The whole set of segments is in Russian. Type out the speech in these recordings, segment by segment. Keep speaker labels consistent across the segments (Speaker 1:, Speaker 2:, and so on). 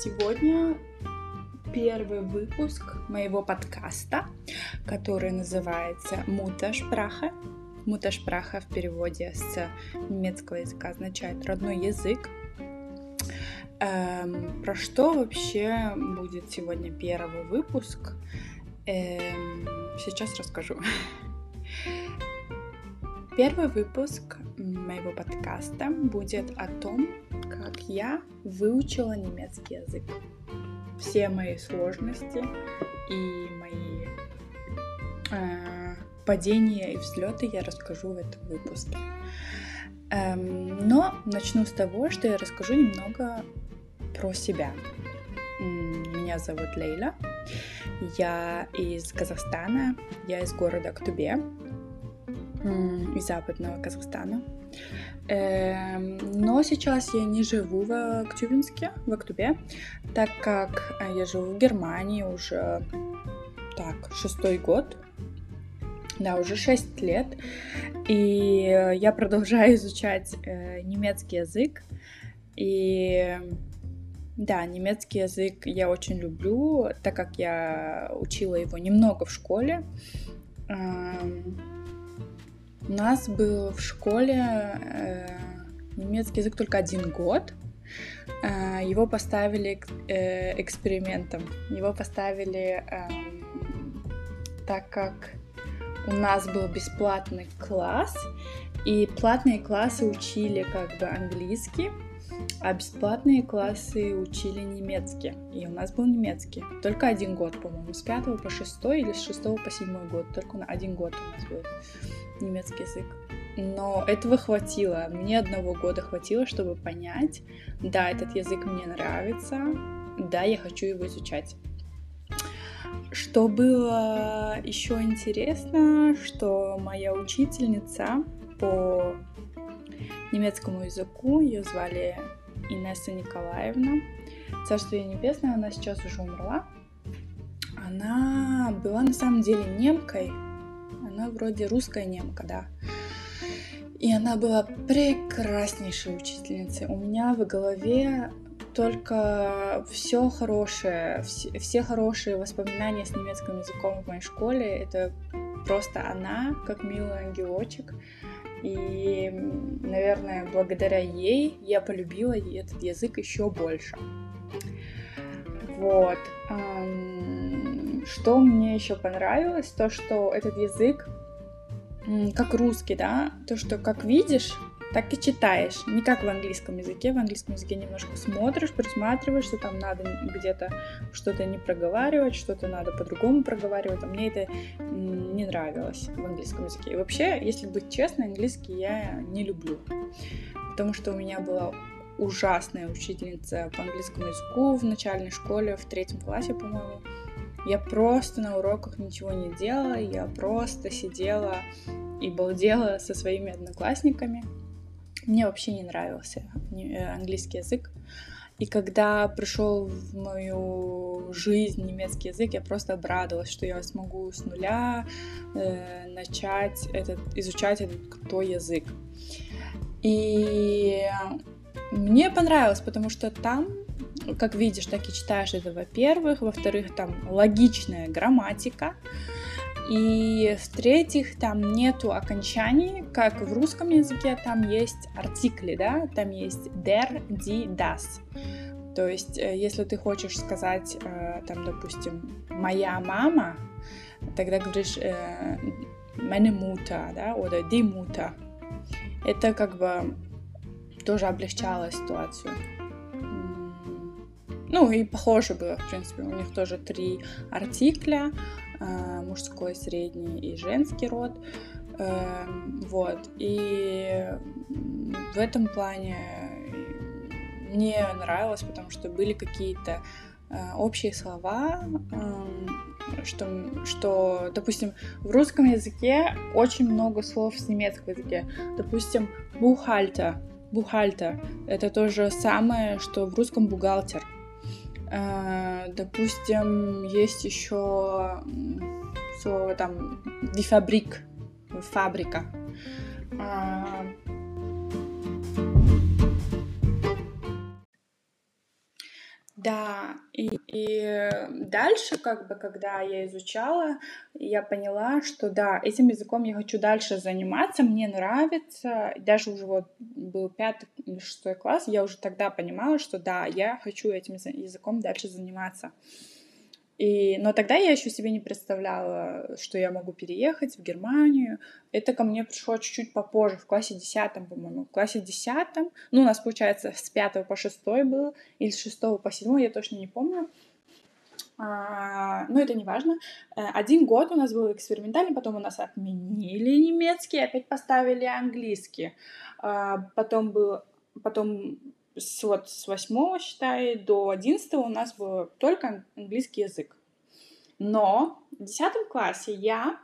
Speaker 1: Сегодня первый выпуск моего подкаста, который называется Муташпраха. Муташпраха в переводе с немецкого языка означает родной язык. Эм, про что вообще будет сегодня первый выпуск? Эм, сейчас расскажу. Первый выпуск моего подкаста будет о том, как я выучила немецкий язык. Все мои сложности и мои э, падения и взлеты я расскажу в этом выпуске. Эм, но начну с того, что я расскажу немного про себя. Меня зовут Лейла. Я из Казахстана. Я из города Актубе из западного Казахстана. Эм, но сейчас я не живу в Актюбинске, в Актубе, так как э, я живу в Германии уже так, шестой год. Да, уже шесть лет. И я продолжаю изучать э, немецкий язык. И да, немецкий язык я очень люблю, так как я учила его немного в школе. Эм, у нас был в школе э, немецкий язык только один год. Э, его поставили э, экспериментом. Его поставили э, так как у нас был бесплатный класс, и платные классы учили как бы английский, а бесплатные классы учили немецкий. И у нас был немецкий. Только один год, по-моему, с 5 по 6 или с 6 по 7 год. Только на один год у нас был немецкий язык. Но этого хватило. Мне одного года хватило, чтобы понять, да, этот язык мне нравится, да, я хочу его изучать. Что было еще интересно, что моя учительница по немецкому языку, ее звали Инесса Николаевна. Царствие небесное, она сейчас уже умерла. Она была на самом деле немкой, она вроде русская немка, да. И она была прекраснейшей учительницей. У меня в голове только все хорошее, все, все хорошие воспоминания с немецким языком в моей школе. Это просто она, как милый ангелочек. И, наверное, благодаря ей я полюбила этот язык еще больше. Вот. Что мне еще понравилось, то, что этот язык, как русский, да, то, что как видишь, так и читаешь. Не как в английском языке. В английском языке немножко смотришь, присматриваешь, что там надо где-то что-то не проговаривать, что-то надо по-другому проговаривать. А мне это не нравилось в английском языке. И вообще, если быть честной, английский я не люблю. Потому что у меня была ужасная учительница по английскому языку в начальной школе, в третьем классе, по-моему. Я просто на уроках ничего не делала, я просто сидела и балдела со своими одноклассниками. Мне вообще не нравился э, английский язык. И когда пришел в мою жизнь немецкий язык, я просто обрадовалась, что я смогу с нуля э, начать этот, изучать этот крутой язык. И мне понравилось, потому что там, как видишь, так и читаешь это, во-первых. Во-вторых, там логичная грамматика. И в-третьих, там нету окончаний, как в русском языке, там есть артикли, да, там есть der, die, das. То есть, э, если ты хочешь сказать, э, там, допустим, моя мама, тогда говоришь э, meine Mutter, да, oder die Mutter. Это как бы тоже облегчало ситуацию. Ну и похоже было, в принципе, у них тоже три артикля, э, мужской, средний и женский род. Э, вот, и в этом плане мне нравилось, потому что были какие-то э, общие слова, э, что, что, допустим, в русском языке очень много слов с немецкого языка. Допустим, бухальта, бухальта, это то же самое, что в русском бухгалтер. Э, допустим, есть еще слово там дифабрик, фабрика. Да, и, и дальше, как бы, когда я изучала, я поняла, что да, этим языком я хочу дальше заниматься, мне нравится. Даже уже вот был пятый или шестой класс, я уже тогда понимала, что да, я хочу этим языком дальше заниматься. И, но тогда я еще себе не представляла, что я могу переехать в Германию. Это ко мне пришло чуть-чуть попозже, в классе десятом, по-моему. В классе десятом, ну, у нас, получается, с пятого по шестой был, или с шестого по седьмой, я точно не помню. А, но это не важно. Э, один год у нас был экспериментальный, потом у нас отменили немецкий, опять поставили английский. А, потом был, потом с, вот с 8, считай, до 11 у нас был только английский язык. Но в 10 классе я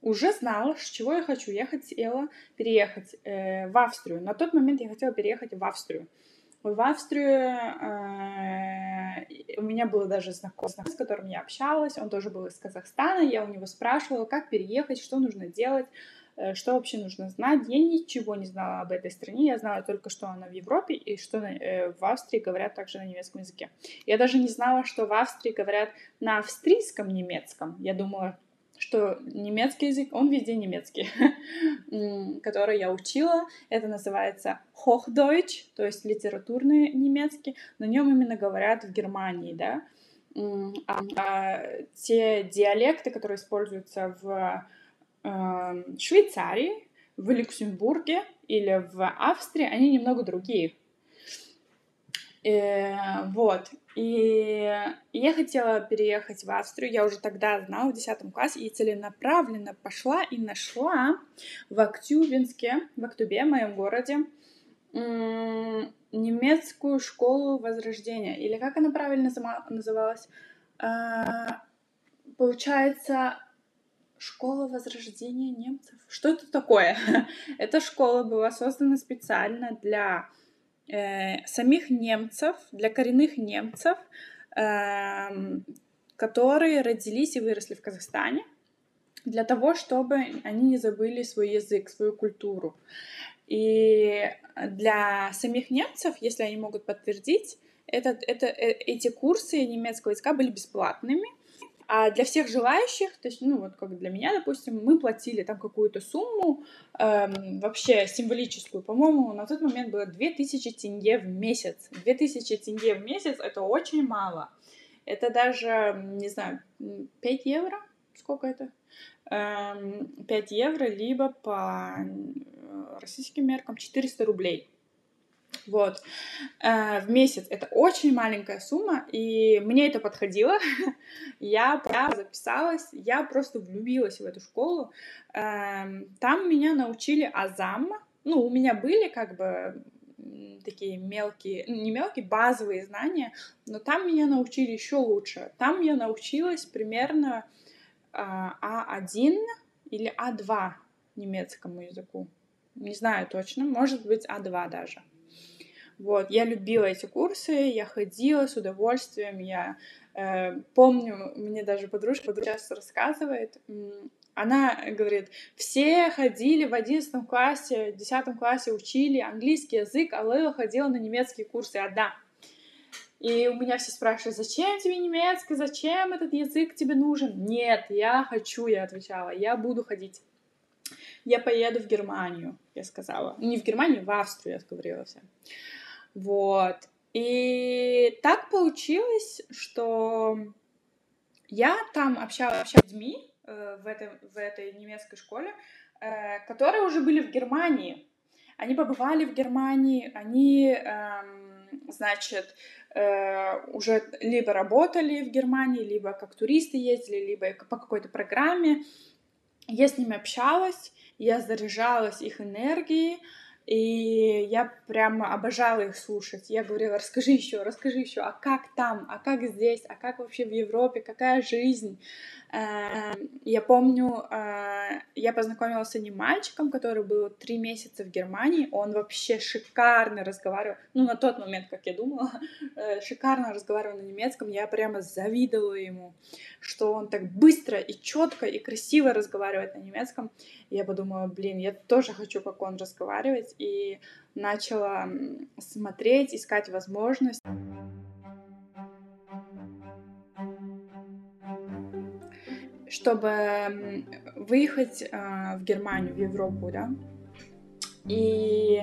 Speaker 1: уже знала, с чего я хочу. Я хотела переехать э, в Австрию. На тот момент я хотела переехать в Австрию. В Австрию э, у меня было даже знакомый, с которым я общалась. Он тоже был из Казахстана. Я у него спрашивала, как переехать, что нужно делать. Э, что вообще нужно знать. Я ничего не знала об этой стране, я знала только, что она в Европе и что э, в Австрии говорят также на немецком языке. Я даже не знала, что в Австрии говорят на австрийском немецком. Я думала, что немецкий язык, он везде немецкий, который я учила. Это называется Hochdeutsch, то есть литературный немецкий. На нем именно говорят в Германии, да. А, а те диалекты, которые используются в Эм, Швейцарии, в Люксембурге или в Австрии, они немного другие. Э, вот. И я хотела переехать в Австрию. Я уже тогда знала в 10 классе и целенаправленно пошла и нашла в Актюбинске, в Актубе, в моем городе, немецкую школу Возрождения. Или как она правильно называлась? А, получается, Школа Возрождения немцев. Что это такое? Эта школа была создана специально для э, самих немцев, для коренных немцев, э, которые родились и выросли в Казахстане, для того, чтобы они не забыли свой язык, свою культуру. И для самих немцев, если они могут подтвердить, этот, это, э, эти курсы немецкого языка были бесплатными, а для всех желающих, то есть, ну вот как для меня, допустим, мы платили там какую-то сумму, эм, вообще символическую, по-моему, на тот момент было 2000 тенге в месяц. 2000 тенге в месяц — это очень мало. Это даже, не знаю, 5 евро? Сколько это? Эм, 5 евро, либо по э, российским меркам 400 рублей. Вот. Э, в месяц это очень маленькая сумма, и мне это подходило. я прям записалась, я просто влюбилась в эту школу. Эм, там меня научили азам. Ну, у меня были как бы такие мелкие, ну, не мелкие, базовые знания, но там меня научили еще лучше. Там я научилась примерно А1 а или А2 немецкому языку. Не знаю точно, может быть А2 даже. Вот, я любила эти курсы, я ходила с удовольствием, я э, помню, мне даже подружка, сейчас рассказывает, она говорит, все ходили в одиннадцатом классе, в десятом классе учили английский язык, а Лейла ходила на немецкие курсы одна. И у меня все спрашивают, зачем тебе немецкий, зачем этот язык тебе нужен? Нет, я хочу, я отвечала, я буду ходить. Я поеду в Германию, я сказала. Не в Германию, в Австрию, я говорила всем. Вот. И так получилось, что я там общалась, с людьми э, в, этой, в этой немецкой школе, э, которые уже были в Германии. Они побывали в Германии, они, э, значит, э, уже либо работали в Германии, либо как туристы ездили, либо по какой-то программе. Я с ними общалась, я заряжалась их энергией, и я прямо обожала их слушать. Я говорила, расскажи еще, расскажи еще, а как там, а как здесь, а как вообще в Европе, какая жизнь. Эм, я помню, э, я познакомилась с одним мальчиком, который был три месяца в Германии. Он вообще шикарно разговаривал, ну, на тот момент, как я думала, э, шикарно разговаривал на немецком. Я прямо завидовала ему, что он так быстро и четко и красиво разговаривает на немецком. И я подумала, блин, я тоже хочу, как он, разговаривать. И начала смотреть, искать возможность. чтобы выехать э, в Германию, в Европу, да. И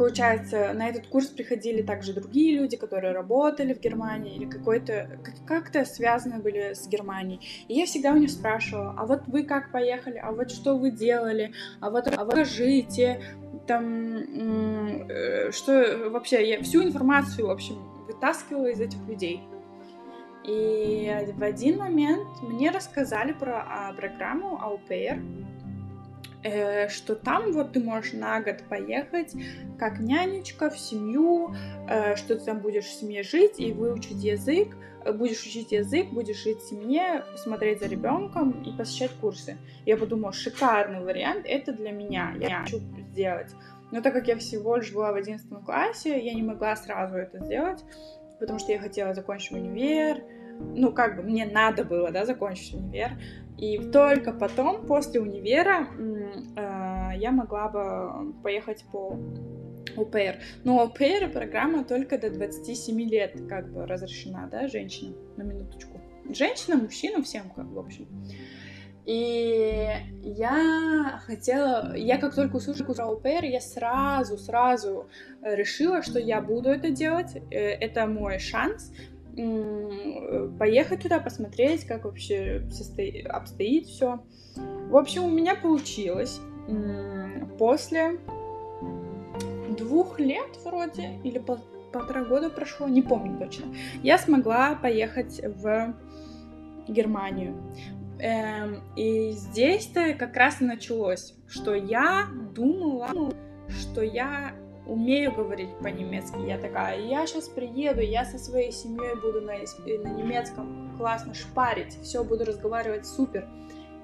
Speaker 1: получается, на этот курс приходили также другие люди, которые работали в Германии или какой-то как-то связаны были с Германией. И я всегда у них спрашивала, а вот вы как поехали, а вот что вы делали, а вот, а вот скажите, там, э, что вообще, я всю информацию, в общем, вытаскивала из этих людей. И в один момент мне рассказали про а, программу Au э, что там вот ты можешь на год поехать как нянечка в семью, э, что ты там будешь в семье жить и выучить язык, э, будешь учить язык, будешь жить в семье, смотреть за ребенком и посещать курсы. Я подумала, шикарный вариант, это для меня, я хочу сделать. Но так как я всего лишь была в 11 классе, я не могла сразу это сделать, потому что я хотела закончить универ, ну, как бы мне надо было, да, закончить универ, и только потом, после универа, э, я могла бы поехать по ОПР. Но ОПР программа только до 27 лет как бы разрешена, да, женщинам, на минуточку. Женщинам, мужчинам, всем, как, в общем. И я хотела, я как только услышала про ОПР, я сразу, сразу решила, что я буду это делать. Э, это мой шанс поехать туда, посмотреть, как вообще состоит, обстоит все. В общем, у меня получилось. После двух лет вроде, или пол, полтора года прошло, не помню точно, я смогла поехать в Германию. Эм, и здесь-то как раз и началось, что я думала, что я умею говорить по-немецки. Я такая, я сейчас приеду, я со своей семьей буду на, на немецком классно шпарить, все, буду разговаривать супер.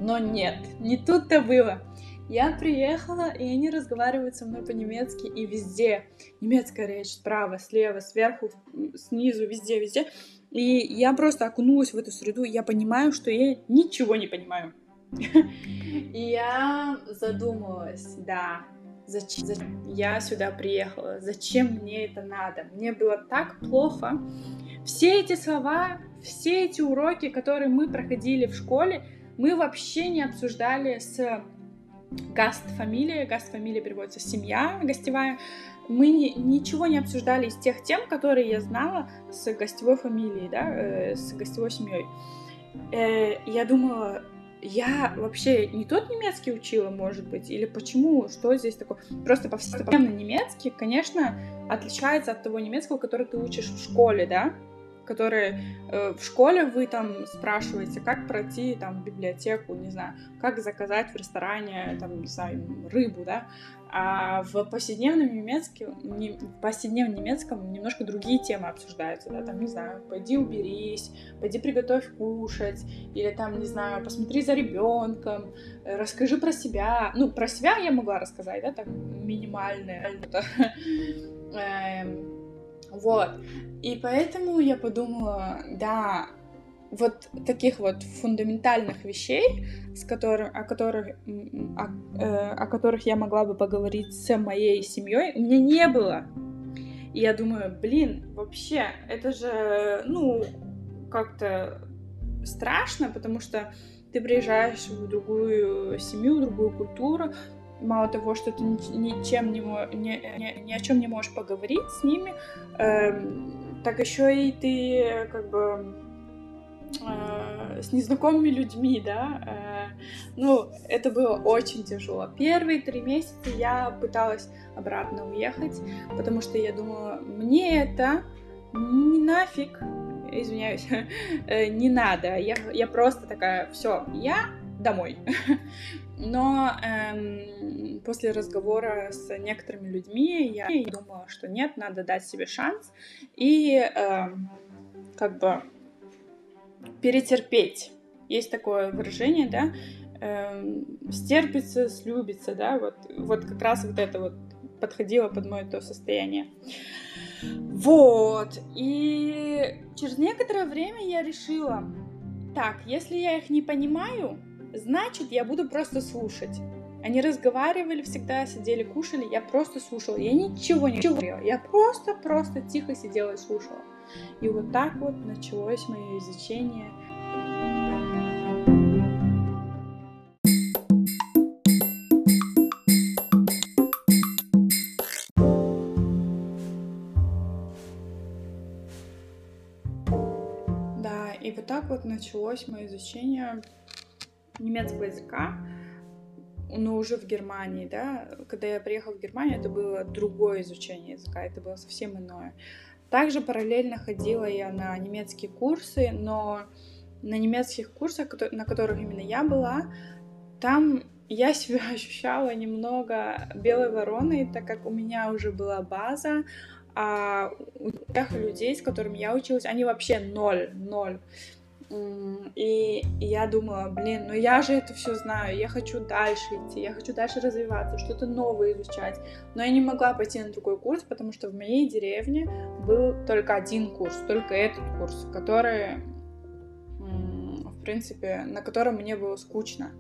Speaker 1: Но нет, не тут-то было. Я приехала, и они разговаривают со мной по-немецки, и везде немецкая речь, справа, слева, сверху, снизу, везде, везде. И я просто окунулась в эту среду, и я понимаю, что я ничего не понимаю. И я задумалась, да, Зачем, зачем я сюда приехала? Зачем мне это надо? Мне было так плохо. Все эти слова, все эти уроки, которые мы проходили в школе, мы вообще не обсуждали с гаст-фамилией. Гаст-фамилия переводится семья гостевая. Мы не, ничего не обсуждали из тех тем, которые я знала с гостевой фамилией, да, э, с гостевой семьей. Э, я думала, я вообще не тот немецкий учила, может быть, или почему, что здесь такое? Просто повседневно немецкий, конечно, отличается от того немецкого, который ты учишь в школе, да? Которые э, в школе вы там спрашиваете, как пройти там в библиотеку, не знаю, как заказать в ресторане там, не знаю, рыбу, да, а в повседневном немецком, не, в повседневном немецком немножко другие темы обсуждаются, да, там, не знаю, пойди уберись, пойди приготовь кушать, или там, не знаю, посмотри за ребенком, расскажи про себя, ну, про себя я могла рассказать, да, так, минимальное, вот. И поэтому я подумала, да, вот таких вот фундаментальных вещей, с которым, о, которых, о, э, о которых я могла бы поговорить с моей семьей, у меня не было. И я думаю, блин, вообще, это же, ну, как-то страшно, потому что ты приезжаешь в другую семью, в другую культуру, мало того, что ты ничем не, ни, ни, о чем не можешь поговорить с ними, э, так еще и ты как бы э, с незнакомыми людьми, да. Э, ну, это было очень тяжело. Первые три месяца я пыталась обратно уехать, потому что я думала, мне это не нафиг, извиняюсь, э, не надо. Я, я просто такая, все, я домой. Но эм, после разговора с некоторыми людьми я думала, что нет, надо дать себе шанс и эм, как бы перетерпеть. Есть такое выражение, да, эм, стерпится, слюбится, да, вот, вот как раз вот это вот подходило под мое то состояние. Вот, и через некоторое время я решила, так, если я их не понимаю, значит, я буду просто слушать. Они разговаривали всегда, сидели, кушали, я просто слушала. Я ничего не говорила, я просто-просто тихо сидела и слушала. И вот так вот началось мое изучение. Да, и вот так вот началось мое изучение немецкого языка, но уже в Германии, да. Когда я приехала в Германию, это было другое изучение языка, это было совсем иное. Также параллельно ходила я на немецкие курсы, но на немецких курсах, на которых именно я была, там я себя ощущала немного белой вороной, так как у меня уже была база, а у тех людей, с которыми я училась, они вообще ноль, ноль. И я думала, блин, ну я же это все знаю, я хочу дальше идти, я хочу дальше развиваться, что-то новое изучать. Но я не могла пойти на другой курс, потому что в моей деревне был только один курс, только этот курс, который, в принципе, на котором мне было скучно.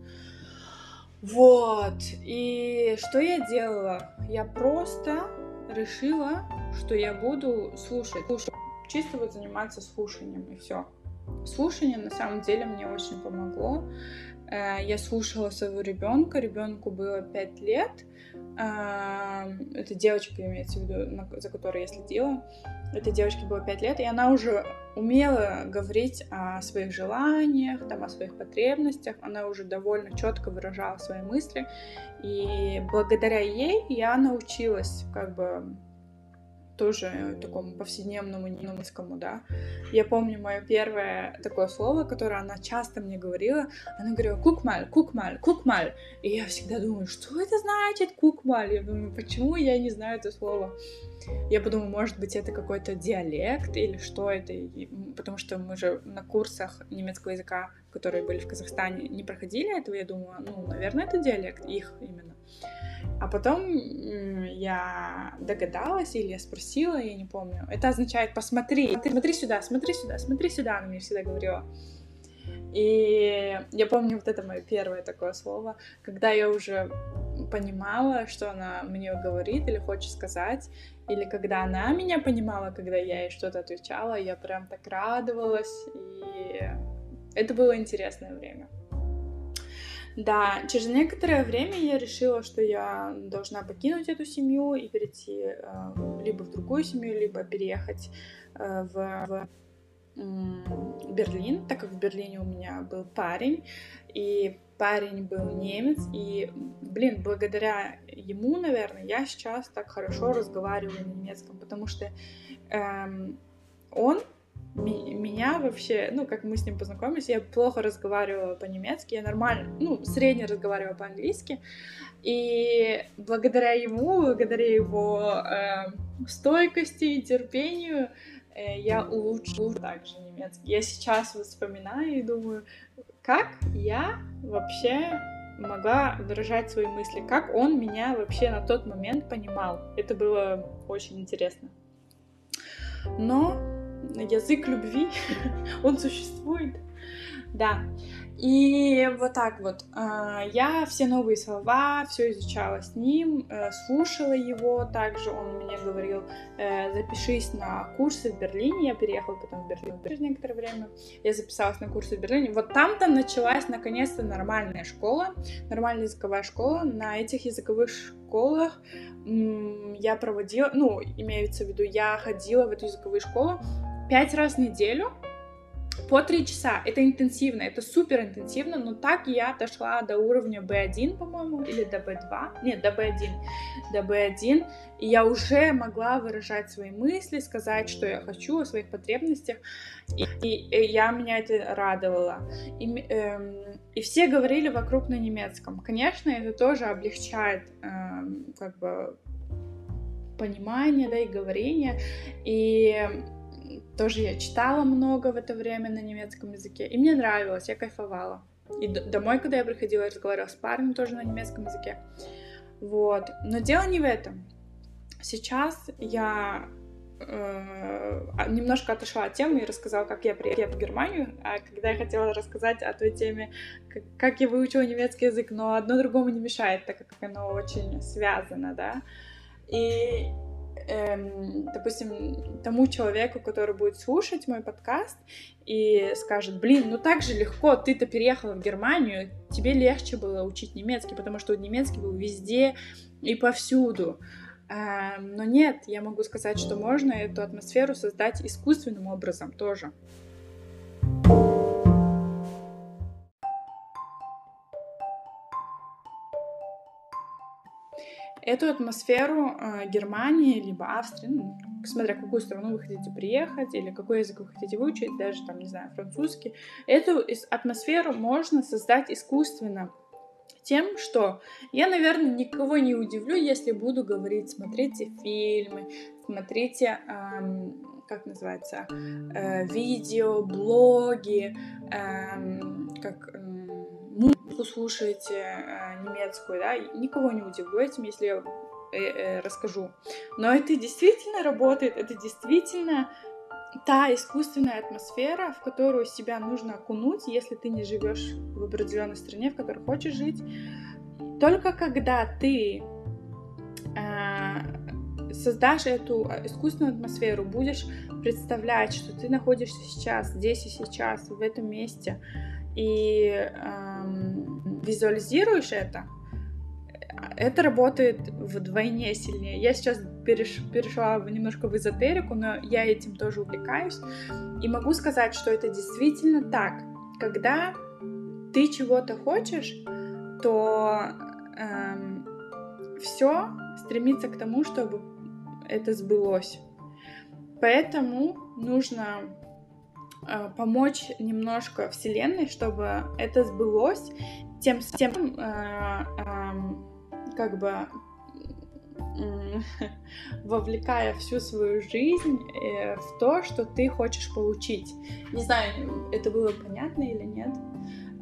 Speaker 1: Вот, и что я делала? Я просто решила, что я буду слушать, слушать чисто вот заниматься слушанием, и все. Слушание на самом деле мне очень помогло. Э, я слушала своего ребенка, ребенку было 5 лет. Э, это девочка, имеется в виду, за которой я следила. Этой девочке было 5 лет, и она уже умела говорить о своих желаниях, там, о своих потребностях. Она уже довольно четко выражала свои мысли. И благодаря ей я научилась как бы тоже такому повседневному немецкому, да. Я помню мое первое такое слово, которое она часто мне говорила. Она говорила «кукмаль, кукмаль, кукмаль». И я всегда думаю, что это значит кукмаль? Я думаю, почему я не знаю это слово? Я подумала, может быть, это какой-то диалект или что это, потому что мы же на курсах немецкого языка, которые были в Казахстане, не проходили этого, я думала, ну, наверное, это диалект их именно. А потом я догадалась или я спросила, я не помню. Это означает посмотри, смотри сюда, смотри сюда, смотри сюда, она мне всегда говорила. И я помню вот это мое первое такое слово, когда я уже понимала, что она мне говорит или хочет сказать, или когда она меня понимала, когда я ей что-то отвечала, я прям так радовалась, и это было интересное время. Да, через некоторое время я решила, что я должна покинуть эту семью и перейти э, либо в другую семью, либо переехать э, в, в э, Берлин, так как в Берлине у меня был парень, и парень был немец, и, блин, благодаря ему, наверное, я сейчас так хорошо разговариваю на немецком, потому что эм, он меня вообще, ну, как мы с ним познакомились, я плохо разговаривала по-немецки, я нормально, ну, средне разговаривала по-английски, и благодаря ему, благодаря его э, стойкости и терпению, э, я улучшила также немецкий. Я сейчас вспоминаю и думаю, как я вообще могла выражать свои мысли, как он меня вообще на тот момент понимал. Это было очень интересно. Но язык любви, он существует. Да. И вот так вот. А, я все новые слова, все изучала с ним, э, слушала его. Также он мне говорил, э, запишись на курсы в Берлине. Я переехала потом в Берлин через некоторое время. Я записалась на курсы в Берлине. Вот там-то началась наконец-то нормальная школа, нормальная языковая школа. На этих языковых школах я проводила, ну, имеется в виду, я ходила в эту языковую школу пять раз в неделю по три часа. Это интенсивно, это супер интенсивно, но так я дошла до уровня B1, по-моему, или до B2, нет, до B1, до B1, и я уже могла выражать свои мысли, сказать, что я хочу, о своих потребностях, и, и, и я меня это радовало. И, эм, и все говорили вокруг на немецком. Конечно, это тоже облегчает, эм, как бы, понимание, да, и говорение, и тоже я читала много в это время на немецком языке, и мне нравилось, я кайфовала. И домой, когда я приходила, я разговаривала с парнем тоже на немецком языке. Вот. Но дело не в этом. Сейчас я э, немножко отошла от темы и рассказала, как я приехала в Германию, а когда я хотела рассказать о той теме, как, как я выучила немецкий язык, но одно другому не мешает, так как оно очень связано, да. И эм, допустим, тому человеку, который будет слушать мой подкаст и скажет, блин, ну так же легко, ты-то переехала в Германию, тебе легче было учить немецкий, потому что немецкий был везде и повсюду. Эм, но нет, я могу сказать, что можно эту атмосферу создать искусственным образом тоже. Эту атмосферу э, Германии либо Австрии, ну, смотря какую страну вы хотите приехать или какой язык вы хотите выучить, даже там, не знаю, французский, эту атмосферу можно создать искусственно тем, что я, наверное, никого не удивлю, если буду говорить, смотрите фильмы, смотрите, эм, как называется, э, видео, блоги, эм, как э, музыку слушаете э, немецкую, да, никого не удивлю этим, если я э, э, расскажу. Но это действительно работает, это действительно та искусственная атмосфера, в которую себя нужно окунуть, если ты не живешь в определенной стране, в которой хочешь жить. Только когда ты э, создашь эту искусственную атмосферу, будешь представлять, что ты находишься сейчас, здесь и сейчас, в этом месте, и э, визуализируешь это, это работает вдвойне сильнее. Я сейчас переш, перешла немножко в эзотерику, но я этим тоже увлекаюсь. И могу сказать, что это действительно так. Когда ты чего-то хочешь, то эм, все стремится к тому, чтобы это сбылось. Поэтому нужно э, помочь немножко Вселенной, чтобы это сбылось, тем, тем э, э, как бы вовлекая всю свою жизнь э, в то, что ты хочешь получить. Не знаю, это было понятно или нет.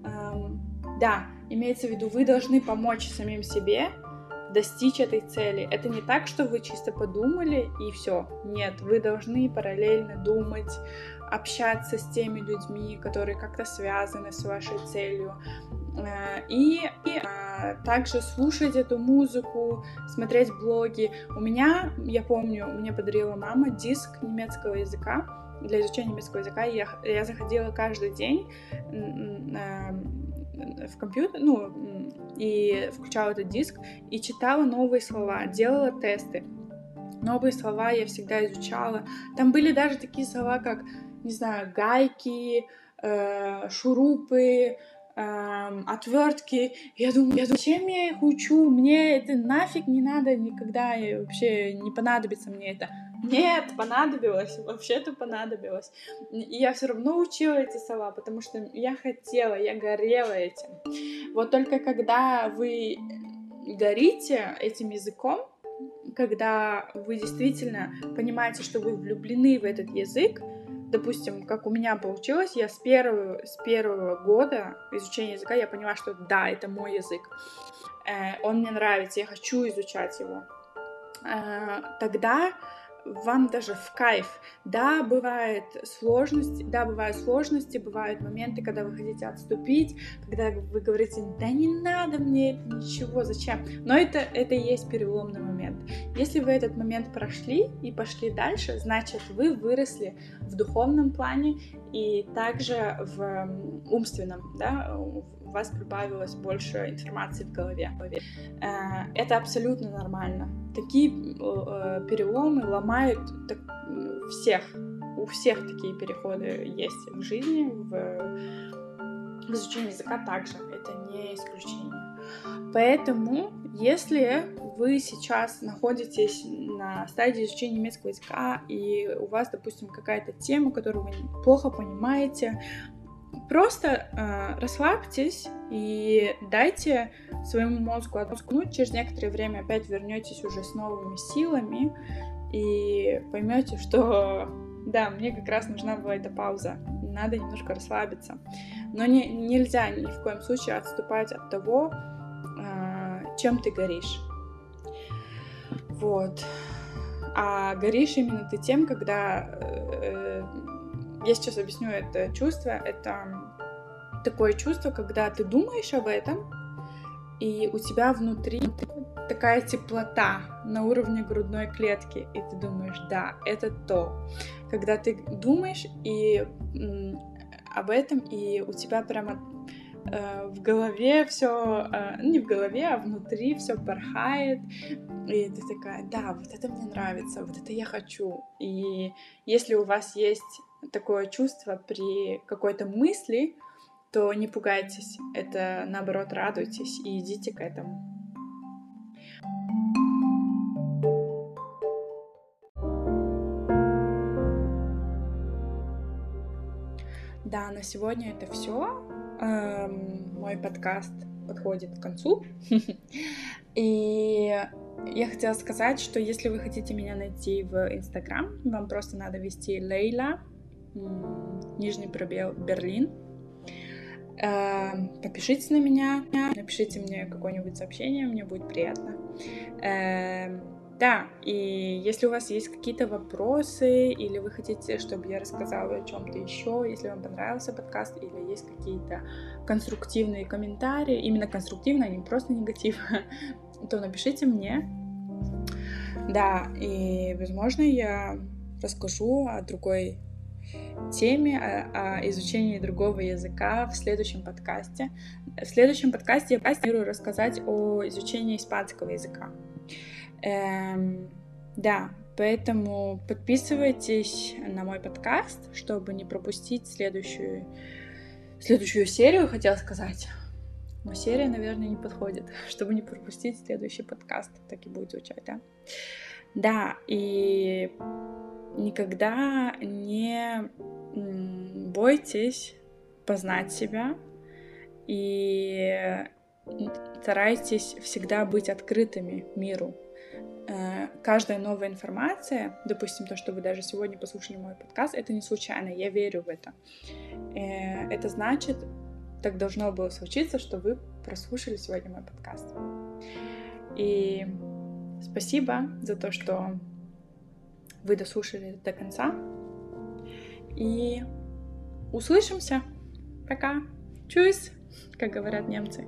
Speaker 1: Эм, да, имеется в виду, вы должны помочь самим себе достичь этой цели. Это не так, что вы чисто подумали и все. Нет, вы должны параллельно думать, общаться с теми людьми, которые как-то связаны с вашей целью, Э, и, и а, также слушать эту музыку, смотреть блоги. У меня, я помню, мне подарила мама диск немецкого языка для изучения немецкого языка. Я, я заходила каждый день в компьютер, ну, и включала этот диск и читала новые слова, делала тесты. Новые слова я всегда изучала. Там были даже такие слова, как, не знаю, гайки, э, шурупы, эм, отвертки. Я думаю, я думаю, зачем я их учу? Мне это нафиг не надо никогда, и вообще не понадобится мне это. Нет, понадобилось, вообще-то понадобилось. И я все равно учила эти слова, потому что я хотела, я горела этим. Вот только когда вы горите этим языком, когда вы действительно понимаете, что вы влюблены в этот язык, допустим, как у меня получилось, я с первого, с первого года изучения языка я поняла, что да, это мой язык. Э, он мне нравится, я хочу изучать его. Э, тогда вам даже в кайф. Да, бывает сложности, да, бывают сложности, бывают моменты, когда вы хотите отступить, когда вы говорите, да не надо мне это, ничего, зачем? Но это, это и есть переломный момент. Если вы этот момент прошли и пошли дальше, значит, вы выросли в духовном плане и также в умственном, да, вас прибавилось больше информации в голове. Э, это абсолютно нормально. Такие переломы ломают всех. У всех такие переходы есть в жизни, в, в изучении языка также. Это не исключение. Поэтому, если вы сейчас находитесь на стадии изучения немецкого языка, и у вас, допустим, какая-то тема, которую вы плохо понимаете, Просто э, расслабьтесь и дайте своему мозгу отдохнуть. Через некоторое время опять вернетесь уже с новыми силами и поймете, что да, мне как раз нужна была эта пауза. Надо немножко расслабиться. Но не, нельзя ни в коем случае отступать от того, э, чем ты горишь. Вот. А горишь именно ты тем, когда э, я сейчас объясню это чувство. Это такое чувство, когда ты думаешь об этом, и у тебя внутри такая теплота на уровне грудной клетки, и ты думаешь, да, это то. Когда ты думаешь и об этом, и у тебя прямо э, в голове все, э, не в голове, а внутри все порхает, и ты такая, да, вот это мне нравится, вот это я хочу. И если у вас есть такое чувство при какой-то мысли, то не пугайтесь, это наоборот радуйтесь и идите к этому. Да, на сегодня это все. Эм, мой подкаст подходит к концу. И я хотела сказать, что если вы хотите меня найти в Инстаграм, вам просто надо вести Лейла нижний пробел Берлин. Эм, подпишитесь на меня, напишите мне какое-нибудь сообщение, мне будет приятно. Эм, да, и если у вас есть какие-то вопросы, или вы хотите, чтобы я рассказала о чем-то еще, если вам понравился подкаст, или есть какие-то конструктивные комментарии, именно конструктивные, а не просто негатив, то напишите мне. Да, и, возможно, я расскажу о другой теме, о, о изучении другого языка в следующем подкасте. В следующем подкасте я планирую рассказать о изучении испанского языка. Эм, да, поэтому подписывайтесь на мой подкаст, чтобы не пропустить следующую, следующую серию, хотела сказать. Но серия, наверное, не подходит, чтобы не пропустить следующий подкаст. Так и будет звучать, да? Да, и никогда не бойтесь познать себя и старайтесь всегда быть открытыми миру, Э, каждая новая информация, допустим, то, что вы даже сегодня послушали мой подкаст, это не случайно, я верю в это. Э, это значит, так должно было случиться, что вы прослушали сегодня мой подкаст. И спасибо за то, что вы дослушали до конца. И услышимся. Пока. Чусь, как говорят немцы.